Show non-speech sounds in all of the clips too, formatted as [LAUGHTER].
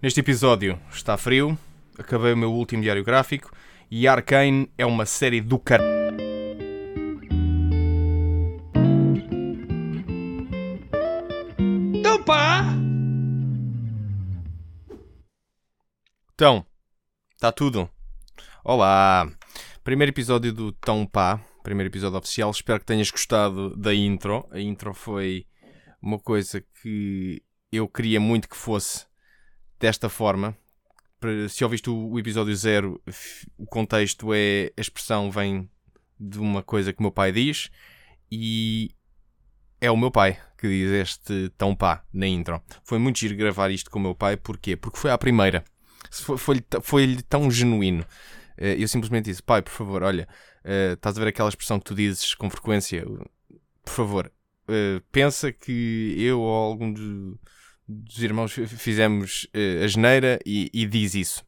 Neste episódio está frio, acabei o meu último diário gráfico e Arcane é uma série do car... Então pá! Então, está tudo? Olá! Primeiro episódio do Tão Pá, primeiro episódio oficial. Espero que tenhas gostado da intro. A intro foi uma coisa que eu queria muito que fosse desta forma. Se ouviste o episódio zero, o contexto é a expressão vem de uma coisa que o meu pai diz e é o meu pai que diz este tão pá na intro. Foi muito giro gravar isto com o meu pai, porquê? Porque foi a primeira. Foi-lhe foi, tão genuíno. Eh, eu simplesmente disse: pai, por favor, olha, uh, estás a ver aquela expressão que tu dizes com frequência? Por favor, uh, pensa que eu ou algum de, dos irmãos fizemos uh, a geneira e, e, diz isso.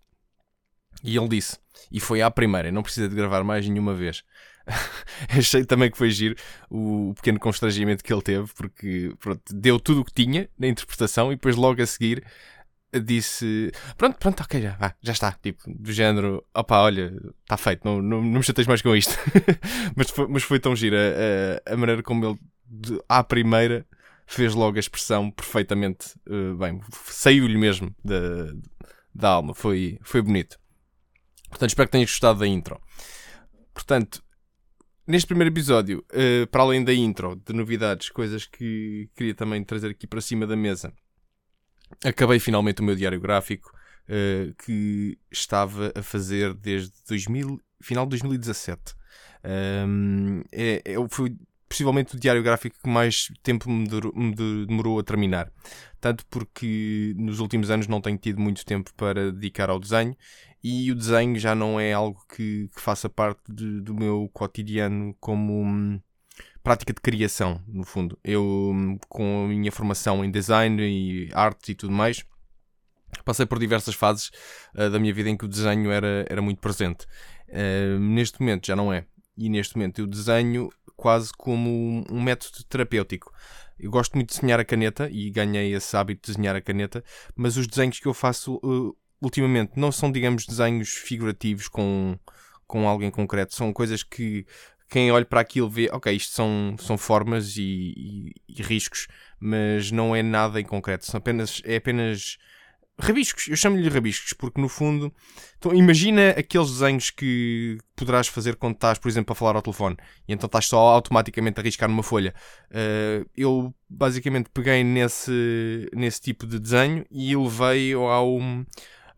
E ele disse. E foi à primeira, não precisa de gravar mais nenhuma vez. [LAUGHS] Achei também que foi giro o, pequeno constrangimento que ele teve, porque pronto, deu tudo o que tinha na interpretação e depois logo a seguir disse: Pronto, pronto, ok, já, já está. Tipo, do género: Opá, olha, está feito, não, não, não me chateis mais com isto. [LAUGHS] mas, foi, mas foi tão gira a, a, maneira como ele, de, à primeira, fez logo a expressão perfeitamente uh, bem. Saiu-lhe mesmo da, da alma. Foi, foi bonito. Portanto, espero que tenhas gostado da intro. Portanto, neste primeiro episódio, uh, para além da intro, de novidades, coisas que queria também trazer aqui para cima da mesa acabei finalmente o meu diário gráfico uh, que estava a fazer desde 2000, final de 2017. Um, é, é, foi possivelmente o diário gráfico que mais tempo me demorou, a terminar. Tanto porque nos últimos anos não tenho tido muito tempo para dedicar ao desenho e o desenho já não é algo que, que faça parte de, do meu cotidiano como hum, prática de criação, no fundo. Eu, com a minha formação em design e arte e tudo mais, passei por diversas fases uh, da minha vida em que o desenho era, era muito presente. Uh, neste momento já não é. E neste momento eu desenho quase como um, método terapêutico. Eu gosto muito de desenhar a caneta e ganhei esse hábito de desenhar a caneta, mas os desenhos que eu faço uh, ultimamente não são, digamos, desenhos figurativos com, com alguém concreto, são coisas que quem olha para aquilo vê, ok, isto são, são formas e, e, e, riscos, mas não é nada em concreto, são apenas, é apenas rabiscos. Eu chamo-lhe rabiscos porque, no fundo, então, imagina aqueles desenhos que poderás fazer quando estás, por exemplo, a falar ao telefone e então estás só automaticamente a riscar numa folha. Uh, eu basicamente peguei nesse, nesse tipo de desenho e levei ao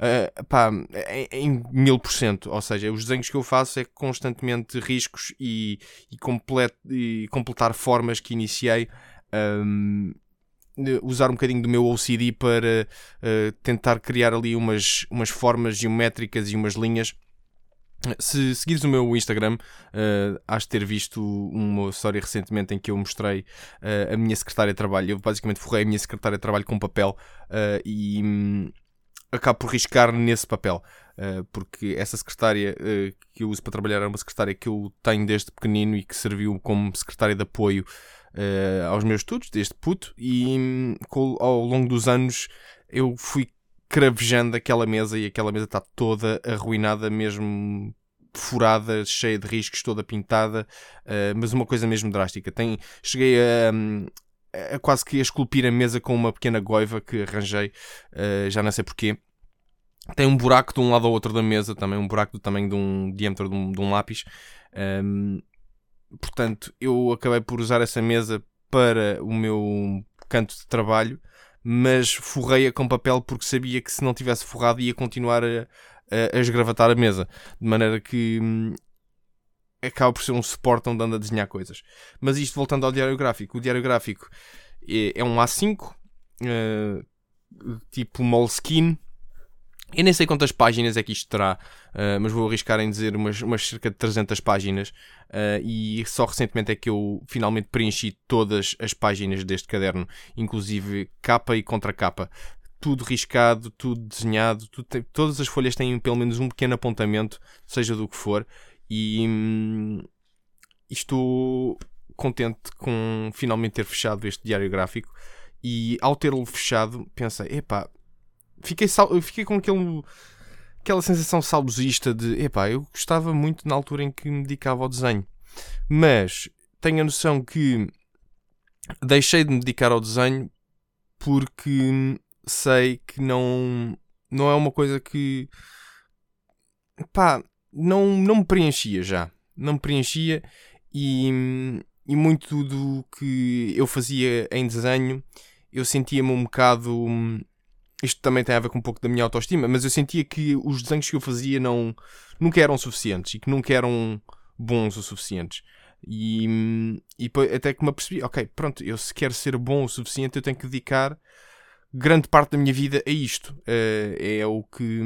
uh, pá, em, mil por cento. Ou seja, os desenhos que eu faço é constantemente riscos e, e, complet, e completar formas que iniciei. Um, usar um bocadinho do meu OCD para uh, tentar criar ali umas, umas formas geométricas e umas linhas. Se seguires o meu Instagram, uh, has de ter visto uma história recentemente em que eu mostrei uh, a minha secretária de trabalho. Eu basicamente forrei a minha secretária de trabalho com papel uh, e, um, acabo por riscar nesse papel. Uh, porque essa secretária que eu uso para trabalhar é uma secretária que eu tenho desde pequenino e que serviu como secretária de apoio uh, aos meus estudos, desde puto, e um, ao longo dos anos eu fui cravejando aquela mesa e aquela mesa está toda arruinada, mesmo furada, cheia de riscos, toda pintada, mas uma coisa mesmo drástica. Tem, cheguei a, um, quase que a esculpir a mesa com uma pequena goiva que arranjei, uh, já não sei porquê. Tem um buraco de um lado ao outro da mesa, também um buraco do tamanho de um diâmetro de um, de um lápis. Um, portanto, eu acabei por usar essa mesa para o meu canto de trabalho, mas forrei-a com papel porque sabia que se não tivesse forrado ia continuar a, a, a esgravatar a mesa. De maneira que hum, acaba por ser um suporte onde anda a desenhar coisas. Mas isto voltando ao diário gráfico, o diário gráfico é, é um A5, uh, eh, tipo Moleskine. Eu nem sei quantas páginas é que isto terá, uh, mas vou arriscar em dizer umas, umas cerca de 300 páginas. Uh, e só recentemente é que eu finalmente preenchi todas as páginas deste caderno, inclusive capa e contracapa tudo riscado, tudo desenhado, tudo tem, todas as folhas têm pelo menos um pequeno apontamento, seja do que for, e hum, estou contente com finalmente ter fechado este diário gráfico. E ao tê-lo fechado, pensei: epá, fiquei, fiquei com aquele, aquela sensação saudosista de epá, eu gostava muito na altura em que me dedicava ao desenho, mas tenho a noção que deixei de me dedicar ao desenho porque sei que não, não é uma coisa que pá, não, não me preenchia já. Não me preenchia e, e muito do que eu fazia em desenho eu sentia-me um bocado. Isto também tem a ver com um pouco da minha autoestima, mas eu sentia que os desenhos que eu fazia não, nunca eram suficientes e que nunca eram bons o suficientes. E, e até que me apercebi, ok, pronto, eu se quero ser bom o suficiente, eu tenho que dedicar grande parte da minha vida a isto. Uh, é o que.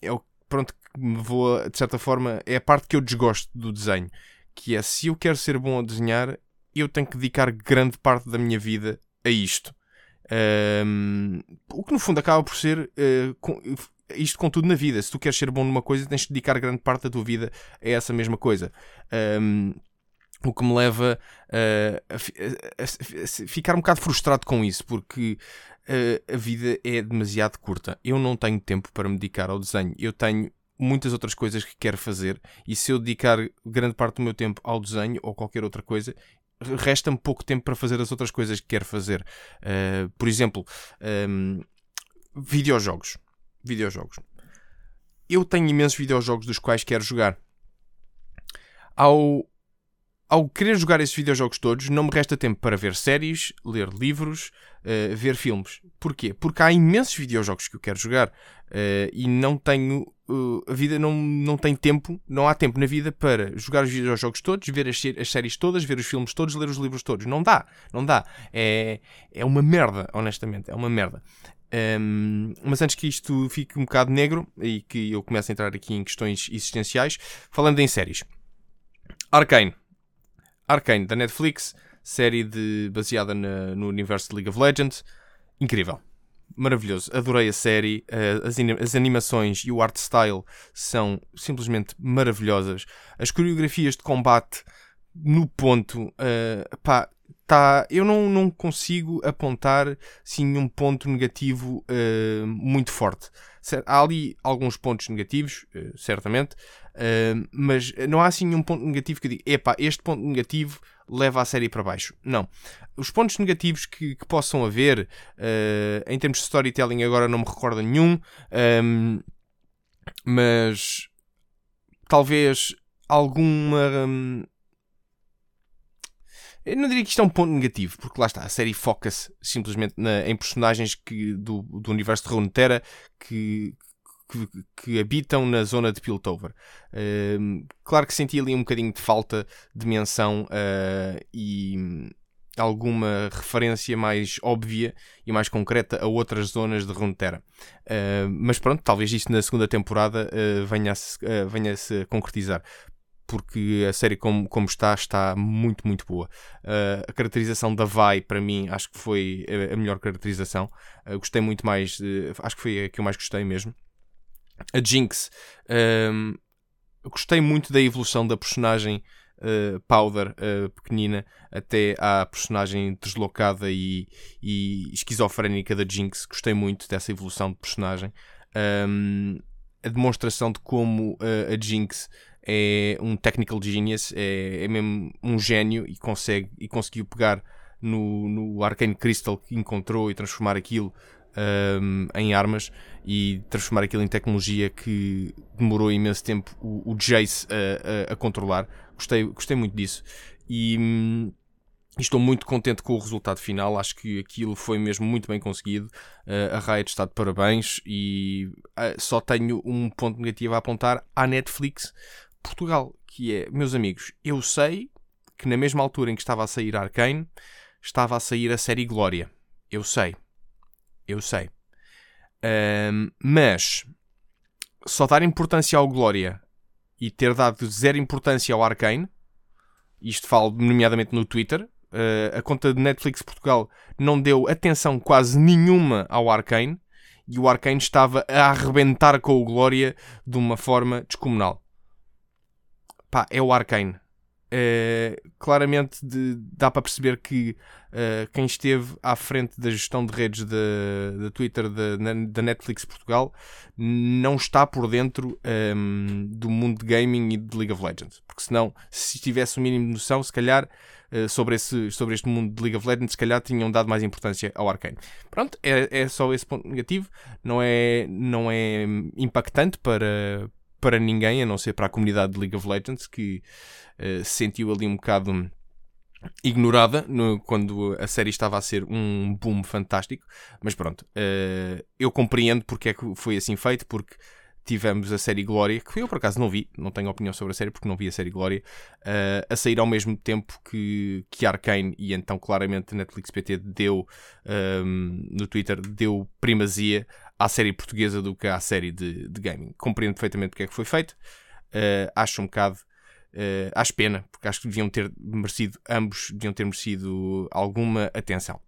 É o pronto, que me vou, de certa forma, é a parte que eu desgosto do desenho. Que é se eu quero ser bom a desenhar, eu tenho que dedicar grande parte da minha vida a isto. Um, o que no fundo acaba por ser uh, com, isto com tudo na vida. Se tu queres ser bom numa coisa, tens de dedicar grande parte da tua vida a essa mesma coisa. Um, o que me leva uh, a, a, a, a, ficar um bocado frustrado com isso, porque uh, a vida é demasiado curta. Eu não tenho tempo para me dedicar ao desenho. Eu tenho muitas outras coisas que quero fazer, e se eu dedicar grande parte do meu tempo ao desenho ou qualquer outra coisa, resta-me pouco tempo para fazer as outras coisas que quero fazer. Uh, por exemplo, um, videojogos. Videojogos. Eu tenho imensos videojogos dos quais quero jogar. Ao, ao querer jogar esses videojogos todos, não me resta tempo para ver séries, ler livros, uh, ver filmes. Porquê? Porque há imensos videojogos que eu quero jogar uh, e não tenho. Uh, a vida não, não tem tempo, não há tempo na vida para jogar os videojogos todos, ver as, as, séries todas, ver os filmes todos, ler os livros todos. Não dá, não dá. É, é uma merda, honestamente, é uma merda. Um, mas antes que isto fique um bocado negro e que eu comece a entrar aqui em questões existenciais, falando em séries. Arcane. Arcane, da Netflix, série de, baseada na, no universo de League of Legends. Incrível. Maravilhoso. Adorei a série. Uh, as, as, animações e o art style são simplesmente maravilhosas. As coreografias de combate no ponto. Uh, pá, tá, eu não, não consigo apontar sim um ponto negativo uh, muito forte. Há ali alguns pontos negativos, certamente, uh, mas não há assim um ponto negativo que diga, epá, este ponto negativo leva a série para baixo. Não. Os pontos negativos que, que possam haver, em termos de storytelling, agora não me recordo nenhum, um, mas talvez alguma. Um, eu não diria que isto é um ponto negativo, porque lá está, a série foca-se simplesmente na, em personagens que, do, do universo de Runeterra que, que, habitam na zona de Piltover. Uh, claro que senti ali um bocadinho de falta de menção uh, e alguma referência mais óbvia e mais concreta a outras zonas de Runeterra. Uh, mas pronto, talvez isso na segunda temporada uh, venha-se uh, venha a concretizar porque a série como, como está, está muito, muito boa. A caracterização da Vai, para mim, acho que foi a melhor caracterização. Gostei muito mais, acho que foi a que eu mais gostei mesmo. A Jinx, um, gostei muito da evolução da personagem Powder, pequenina, até à personagem deslocada e, e esquizofrénica da Jinx. Gostei muito dessa evolução de personagem. Um, a demonstração de como a Jinx é um technical genius, é, é mesmo um gênio e consegue e conseguiu pegar no, no Arcane Crystal que encontrou e transformar aquilo um, em armas e transformar aquilo em tecnologia que demorou imenso tempo o, o Jace a, a, a, controlar. Gostei, gostei muito disso e hum, estou muito contente com o resultado final. Acho que aquilo foi mesmo muito bem conseguido. Uh, a Riot está de parabéns e uh, só tenho um ponto negativo a apontar à Netflix Portugal, que é, meus amigos, eu sei que na mesma altura em que estava a sair Arcane, estava a sair a série Glória. Eu sei. Eu sei. Um, mas só dar importância ao Glória e ter dado zero importância ao Arcane, isto falo nomeadamente no Twitter, uh, a conta de Netflix Portugal não deu atenção quase nenhuma ao Arcane e o Arcane estava a arrebentar com o Glória de uma forma descomunal pá, é o Arcane. Uh, claramente de, dá para perceber que uh, quem esteve à frente da gestão de redes da Twitter da Netflix Portugal não está por dentro um, do mundo de gaming e de League of Legends. Porque senão, se tivesse o um mínimo de noção, se calhar uh, sobre, esse, sobre este mundo de League of Legends, se calhar tinham dado mais importância ao Arcane. Pronto, é, é só esse ponto negativo. Não é, não é impactante para, para ninguém, a não ser para a comunidade de League of Legends, que uh, sentiu ali um bocado ignorada no, quando a série estava a ser um boom fantástico. Mas pronto, uh, eu compreendo porque é que foi assim feito, porque tivemos a série Glória, que eu por acaso não vi, não tenho opinião sobre a série porque não vi a série Glória, uh, a sair ao mesmo tempo que, que Arkane, e então claramente Netflix PT deu um, no Twitter, deu primazia à série portuguesa do que à série de, de gaming. Compreendo perfeitamente o que é que foi feito, uh, acho um bocado. Uh, acho pena, porque acho que deviam ter merecido, ambos deviam ter merecido alguma atenção.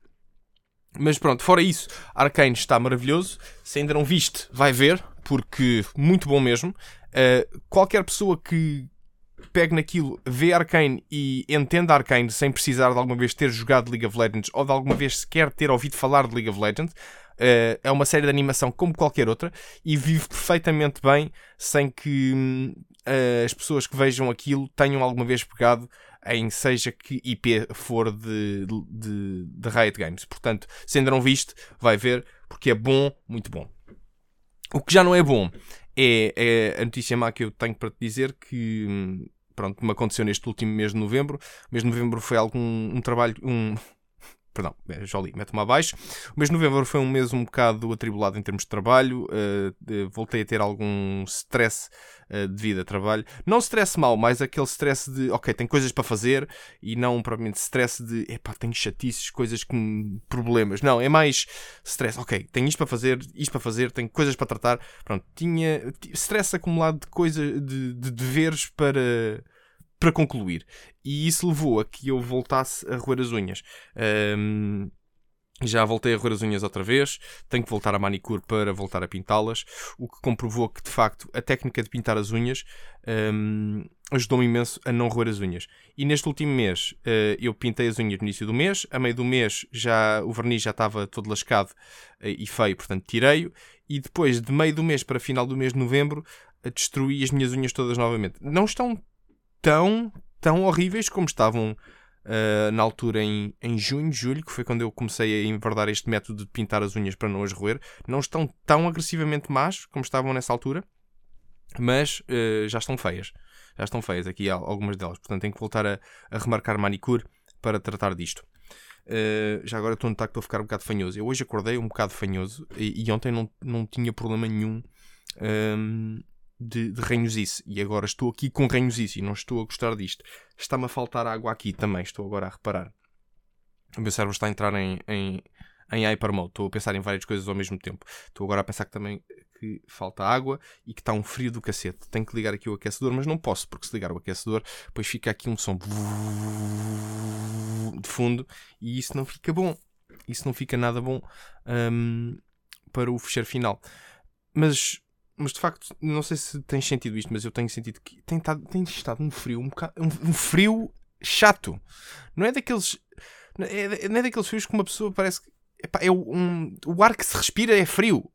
Mas pronto, fora isso, Arkane está maravilhoso. Se ainda não viste, vai ver, porque muito bom mesmo. Uh, qualquer pessoa que pegue naquilo, vê Arkane e entenda Arkane sem precisar de alguma vez ter jogado League of Legends ou de alguma vez sequer ter ouvido falar de League of Legends, uh, é uma série de animação como qualquer outra e vive perfeitamente bem sem que uh, as pessoas que vejam aquilo tenham alguma vez pegado em seja que IP for de, de, de Riot Games. Portanto, se ainda não viste, vai ver, porque é bom, muito bom. O que já não é bom é, é a notícia má que eu tenho para te dizer que pronto, me aconteceu neste último mês de novembro. O mês de novembro foi algum um trabalho, um, Perdão, é, já li, mete-me abaixo. O mês de novembro foi um mês um bocado atribulado em termos de trabalho. Uh, voltei a ter algum stress uh, devido a trabalho. Não stress mal, mas aquele stress de, ok, tenho coisas para fazer e não propriamente stress de, epá, tenho chatices, coisas com problemas. Não, é mais stress, ok, tenho isto para fazer, isto para fazer, tenho coisas para tratar. Pronto, tinha stress acumulado de coisas, de, de deveres para para concluir. E isso levou a que eu voltasse a roer as unhas. Um, já voltei a roer as unhas outra vez, tenho que voltar à manicure para voltar a pintá-las, o que comprovou que de facto a técnica de pintar as unhas um, ajudou-me imenso a não roer as unhas. E neste último mês uh, eu pintei as unhas no início do mês, a meio do mês já o verniz já estava todo lascado uh, e feio, portanto tirei-o, e depois de meio do mês para final do mês de novembro uh, destruí as minhas unhas todas novamente. Não estão tão, tão horríveis como estavam uh, na altura em, em junho, julho, que foi quando eu comecei a enverdar este método de pintar as unhas para não as roer. Não estão tão agressivamente más como estavam nessa altura, mas uh, já estão feias. Já estão feias aqui algumas delas. Portanto, tenho que voltar a, a remarcar manicure para tratar disto. Uh, já agora estou que estou a ficar um bocado fanhoso. Eu hoje acordei um bocado fanhoso e, e ontem não, não tinha problema nenhum um, de, de ranhosice e agora estou aqui com ranhosice e não estou a gostar disto. Está-me a faltar água aqui também, estou agora a reparar. O meu cérebro está a entrar em, em, em hyper mode. Estou a pensar em várias coisas ao mesmo tempo. Estou agora a pensar que também que falta água e que está um frio do cacete. Tenho que ligar aqui o aquecedor, mas não posso, porque se ligar o aquecedor, depois fica aqui um som de fundo e isso não fica bom. Isso não fica nada bom um, para o fecheiro final. Mas mas de facto, não sei se tens sentido isto, mas eu tenho sentido que tem, estado, tem estado um frio, um, bocado, um, um frio chato. Não é daqueles. Não é, não é daqueles frios que uma pessoa parece que. Epá, é um, o ar que se respira é frio.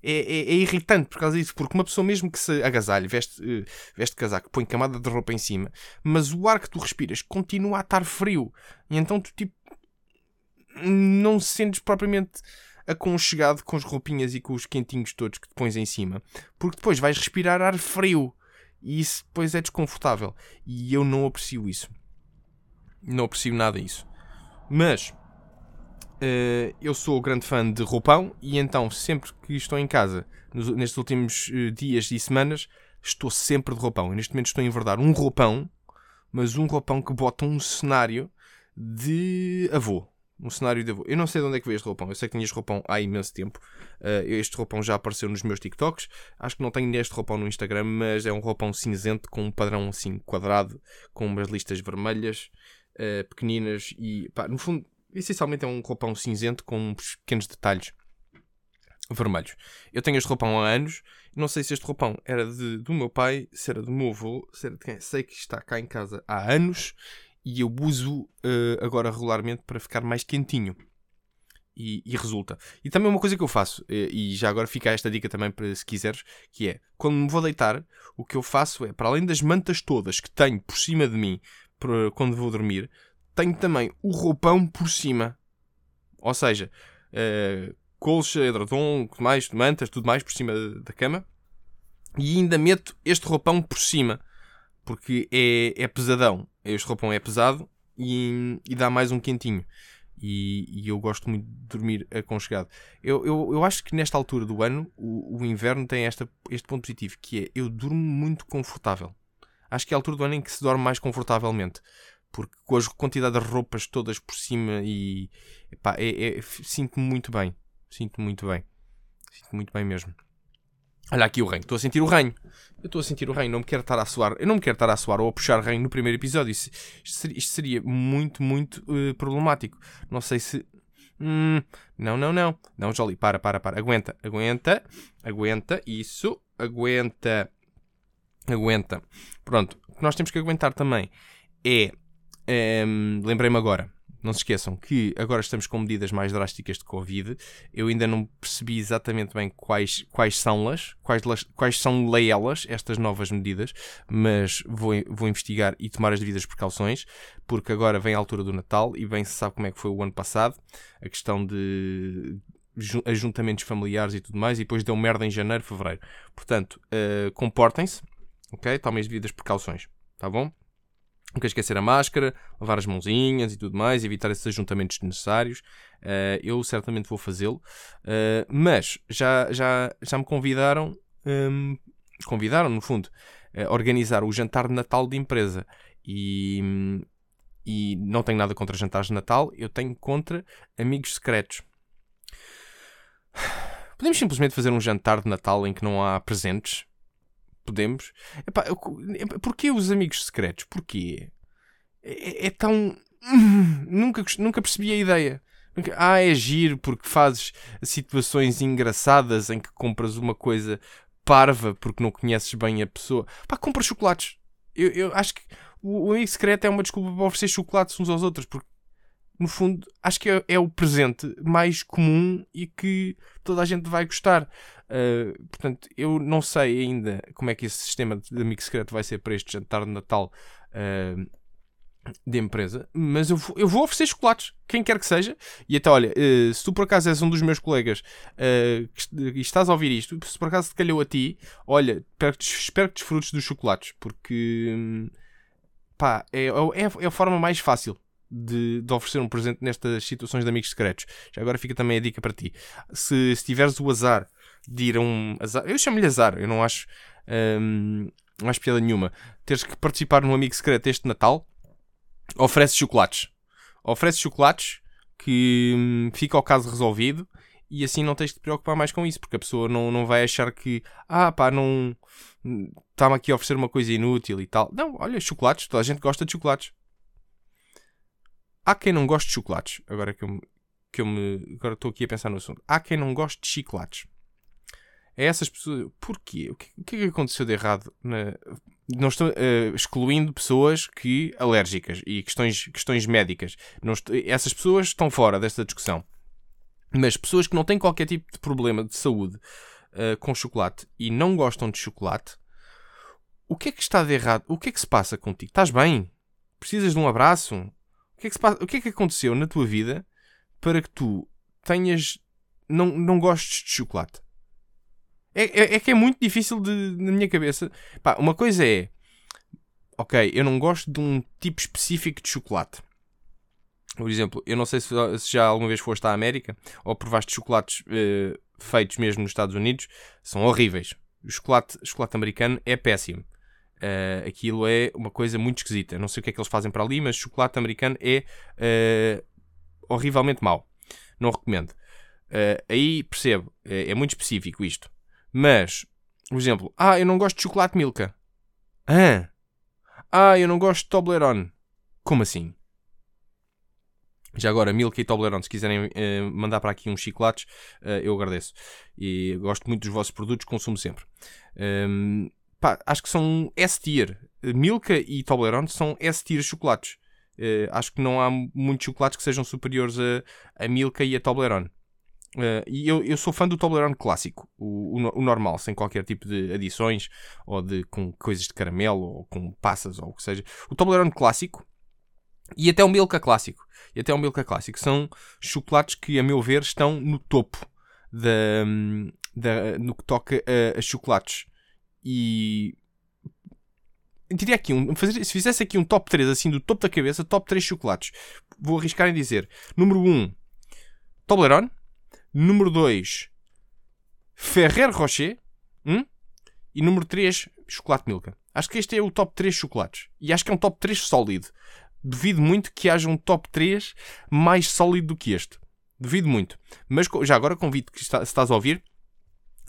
É, é, é, irritante por causa disso, porque uma pessoa mesmo que se agasalhe, veste, uh, veste casaco, põe camada de roupa em cima, mas o ar que tu respiras continua a estar frio. E então tu tipo não sentes propriamente aconchegado com as roupinhas e com os quentinhos todos que te pões em cima, porque depois vais respirar ar frio e isso depois é desconfortável. E eu não aprecio isso. Não aprecio nada isso. Mas uh, eu sou grande fã de roupão e então sempre que estou em casa, nos, nestes últimos uh, dias e semanas, estou sempre de roupão. Neste momento estou a enverdar um roupão, mas um roupão que bota um cenário de avô um cenário de avô. Eu não sei de onde é que veio este roupão. Eu sei que tinha este roupão há imenso tempo. Uh, este roupão já apareceu nos meus TikToks. Acho que não tenho este roupão no Instagram, mas é um roupão cinzento com um padrão assim quadrado, com umas listas vermelhas, uh, pequeninas e pá, no fundo, essencialmente é um roupão cinzento com uns pequenos detalhes. vermelhos. Eu tenho este roupão há anos. Não sei se este roupão era de, do meu pai, se era do meu avô, se era de quem. Sei que está cá em casa há anos e eu uso uh, agora regularmente para ficar mais quentinho. E, e, resulta. E também uma coisa que eu faço, e, e já agora fica esta dica também para se quiseres, que é quando me vou deitar, o que eu faço é, para além das mantas todas que tenho por cima de mim para, quando vou dormir, tenho também o roupão por cima. Ou seja, uh, colcha, edredom, mais, mantas, tudo mais por cima da cama. E ainda meto este roupão por cima, porque é, é pesadão. Este roupão é pesado e, e dá mais um quentinho. E, e, eu gosto muito de dormir aconchegado. Eu, eu, eu acho que nesta altura do ano o, o inverno tem esta, este ponto positivo, que é eu durmo muito confortável. Acho que é a altura do ano em que se dorme mais confortavelmente. Porque com a quantidade de roupas todas por cima e epá, é, é, sinto-me muito bem. Sinto-me muito bem. Sinto-me muito bem mesmo. Olha aqui o reino. Estou a sentir o reino. Eu estou a sentir o reino. Não me quero estar a suar. Eu não me quero estar a suar ou a puxar reino no primeiro episódio. Isto, seria, isto seria, muito, muito uh, problemático. Não sei se. Hum, não, não, não. Não, Jolie, para, para, para. Aguenta, aguenta, aguenta. Isso, aguenta, aguenta. Pronto. O que nós temos que aguentar também é. Um, Lembrei-me agora não se esqueçam que agora estamos com medidas mais drásticas de Covid. Eu ainda não percebi exatamente bem quais, quais são-las, quais, quais são elas, estas novas medidas, mas vou, vou investigar e tomar as devidas precauções, porque agora vem a altura do Natal e bem se sabe como é que foi o ano passado, a questão de ajuntamentos familiares e tudo mais, e depois deu merda em janeiro, fevereiro. Portanto, uh, comportem-se, ok? Tomem as devidas precauções, tá bom? Nunca esquecer a máscara, lavar as mãozinhas e tudo mais, evitar esses ajuntamentos desnecessários. Uh, eu certamente vou fazê-lo. Uh, mas já, já, já me convidaram, um, convidaram no fundo, a organizar o jantar de Natal de empresa. E, e não tenho nada contra jantares de Natal, eu tenho contra amigos secretos. Podemos simplesmente fazer um jantar de Natal em que não há presentes? podemos. Epá, eu, porquê os amigos secretos? Porquê? É, é, é tão. [LAUGHS] Nunca, nunca percebi a ideia. Ah, é giro porque fazes situações engraçadas em que compras uma coisa parva porque não conheces bem a pessoa. Pá, compra chocolates. Eu, eu acho que o, o secreto é uma desculpa para oferecer chocolates uns aos outros porque no fundo, acho que é, é, o presente mais comum e que toda a gente vai gostar. Uh, portanto, eu não sei ainda como é que esse sistema de amigo secreto vai ser para este jantar de Natal uh, de empresa, mas eu vou, eu vou oferecer chocolates, quem quer que seja. E até, olha, uh, se tu por acaso és um dos meus colegas e estás a ouvir isto, se por acaso te calhou a ti, olha, espero que, espero que desfrutes dos chocolates, porque hum, pá, é, é, é a forma mais fácil de, de, oferecer um presente nestas situações de amigos secretos. Já agora fica também a dica para ti. Se, se tiveres o azar de ir a um azar, eu chamo-lhe azar, eu não acho, hum, não acho piada nenhuma. Teres que participar num amigo secreto este Natal, oferece chocolates. Oferece chocolates que hum, fica o caso resolvido e assim não tens de te preocupar mais com isso, porque a pessoa não, não vai achar que, ah pá, não está-me aqui a oferecer uma coisa inútil e tal. Não, olha, chocolates, toda a gente gosta de chocolates. Há quem não goste de chocolates. Agora que eu, que eu me. Agora estou aqui a pensar no assunto. Há quem não goste de chocolates. É essas pessoas. Porquê? O que, o que é que aconteceu de errado? Na... Não estou uh, excluindo pessoas que alérgicas e questões, questões médicas. Estou... essas pessoas estão fora desta discussão. Mas pessoas que não têm qualquer tipo de problema de saúde uh, com chocolate e não gostam de chocolate, o que é que está de errado? O que é que se passa contigo? Estás bem? Precisas de um abraço? O que, é que passa, o que é que aconteceu na tua vida para que tu tenhas. não, não gostes de chocolate? É, é, é que é muito difícil de, na minha cabeça. Pá, uma coisa é. Ok, eu não gosto de um tipo específico de chocolate. Por exemplo, eu não sei se, se já alguma vez foste à América ou provaste chocolates uh, feitos mesmo nos Estados Unidos. São horríveis. O chocolate, chocolate americano é péssimo. Uh, aquilo é uma coisa muito esquisita. Não sei o que é que eles fazem para ali, mas chocolate americano é uh, horrivelmente mau. Não recomendo. Aí percebo, é, é, muito específico isto. Mas, por exemplo, ah, eu não gosto de chocolate Milka. Ah, ah eu não gosto de Toblerone. Como assim? Já agora, Milka e Toblerone, se quiserem uh, mandar para aqui uns chocolates, uh, eu agradeço. E gosto muito dos vossos produtos, consumo sempre. Um, pá, acho que são S-tier. Milka e Toblerone são S-tier chocolates. Uh, acho que não há muitos chocolates que sejam superiores a, a Milka e a Toblerone. Uh, e eu, eu sou fã do Toblerone clássico, o, o, o, normal, sem qualquer tipo de adições, ou de com coisas de caramelo, ou com passas, ou o que seja. O Toblerone clássico e até o Milka clássico. E até o Milka clássico são chocolates que, a meu ver, estão no topo da, da, no que toca a, a chocolates. E diria aqui, um, se fizesse aqui um top 3 assim do topo da cabeça, top 3 chocolates, vou arriscar em dizer: número 1, Toblerone. Número 2, Ferrer Rocher. Hum? E número 3, chocolate Milka. Acho que este é o top 3 chocolates. E acho que é um top 3 sólido. Duvido muito que haja um top 3 mais sólido do que este. Duvido muito. Mas já agora convido que está, se estás a ouvir,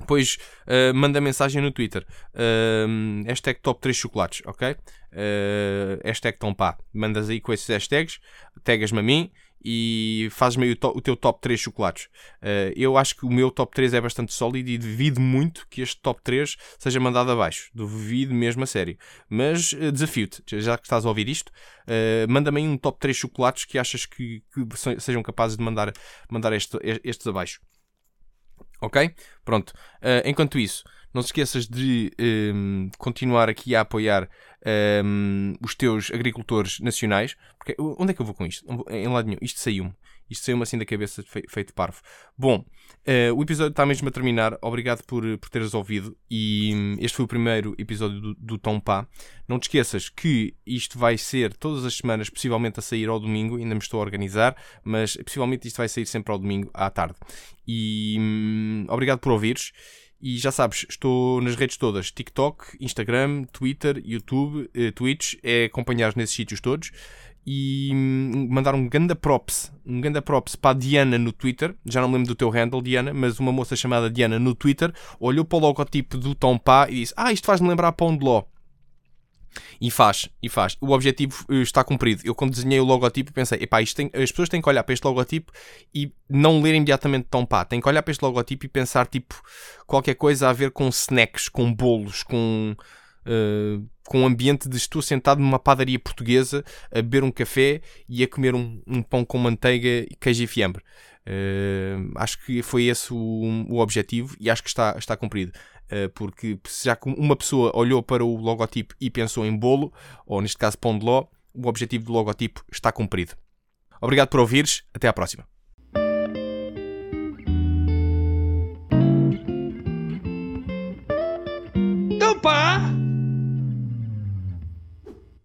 Pois uh, manda mensagem no Twitter. Uh, hashtag top 3 chocolates, ok? Uh, hashtag pá. Mandas aí com esses hashtags, tagas-me a mim e fazes-me o, o, teu top 3 chocolates. Uh, eu acho que o meu top 3 é bastante sólido e duvido muito que este top 3 seja mandado abaixo. Duvido mesmo a sério. Mas uh, desafio-te, já que estás a ouvir isto, uh, manda-me um top 3 chocolates que achas que, que sejam capazes de mandar, mandar este, estes abaixo. Ok? Pronto. enquanto isso, não te esqueças de um, continuar aqui a apoiar um, os teus agricultores nacionais. Porque onde é que eu vou com isto? Em lado nenhum. Isto saiu-me. Isto saiu-me assim da cabeça, feito parvo. Bom, uh, o episódio está mesmo a terminar. Obrigado por, por teres ouvido. E um, este foi o primeiro episódio do, do Tom Pá. Não te esqueças que isto vai ser todas as semanas, possivelmente a sair ao domingo. Ainda me estou a organizar, mas possivelmente isto vai sair sempre ao domingo à tarde. E hum, obrigado por ouvires. E já sabes, estou nas redes todas: TikTok, Instagram, Twitter, YouTube, eh, Twitch. É acompanhar nesses sítios todos. E hum, mandar um ganda props, um ganda props para a Diana no Twitter. Já não me lembro do teu handle, Diana, mas uma moça chamada Diana no Twitter olhou para o logotipo do Tom Pá e disse: Ah, isto faz-me lembrar Pão de Ló. E faz, e faz. O objetivo eh, está cumprido. Eu, quando desenhei o logotipo, pensei: epá, isto tem, as pessoas têm que olhar para este logotipo e não ler imediatamente tão pá. Têm que olhar para este logotipo e pensar, tipo, qualquer coisa a ver com snacks, com bolos, com. Uh, com ambiente de estou sentado numa padaria portuguesa a beber um café e a comer um, um pão com manteiga, queijo e fiambre. Uh, acho que foi esse o, o objetivo e acho que está, está cumprido. Eh, porque já que uma pessoa olhou para o logotipo e pensou em bolo, ou neste caso pão de ló, o objetivo do logotipo está cumprido. Obrigado por ouvires, até à próxima.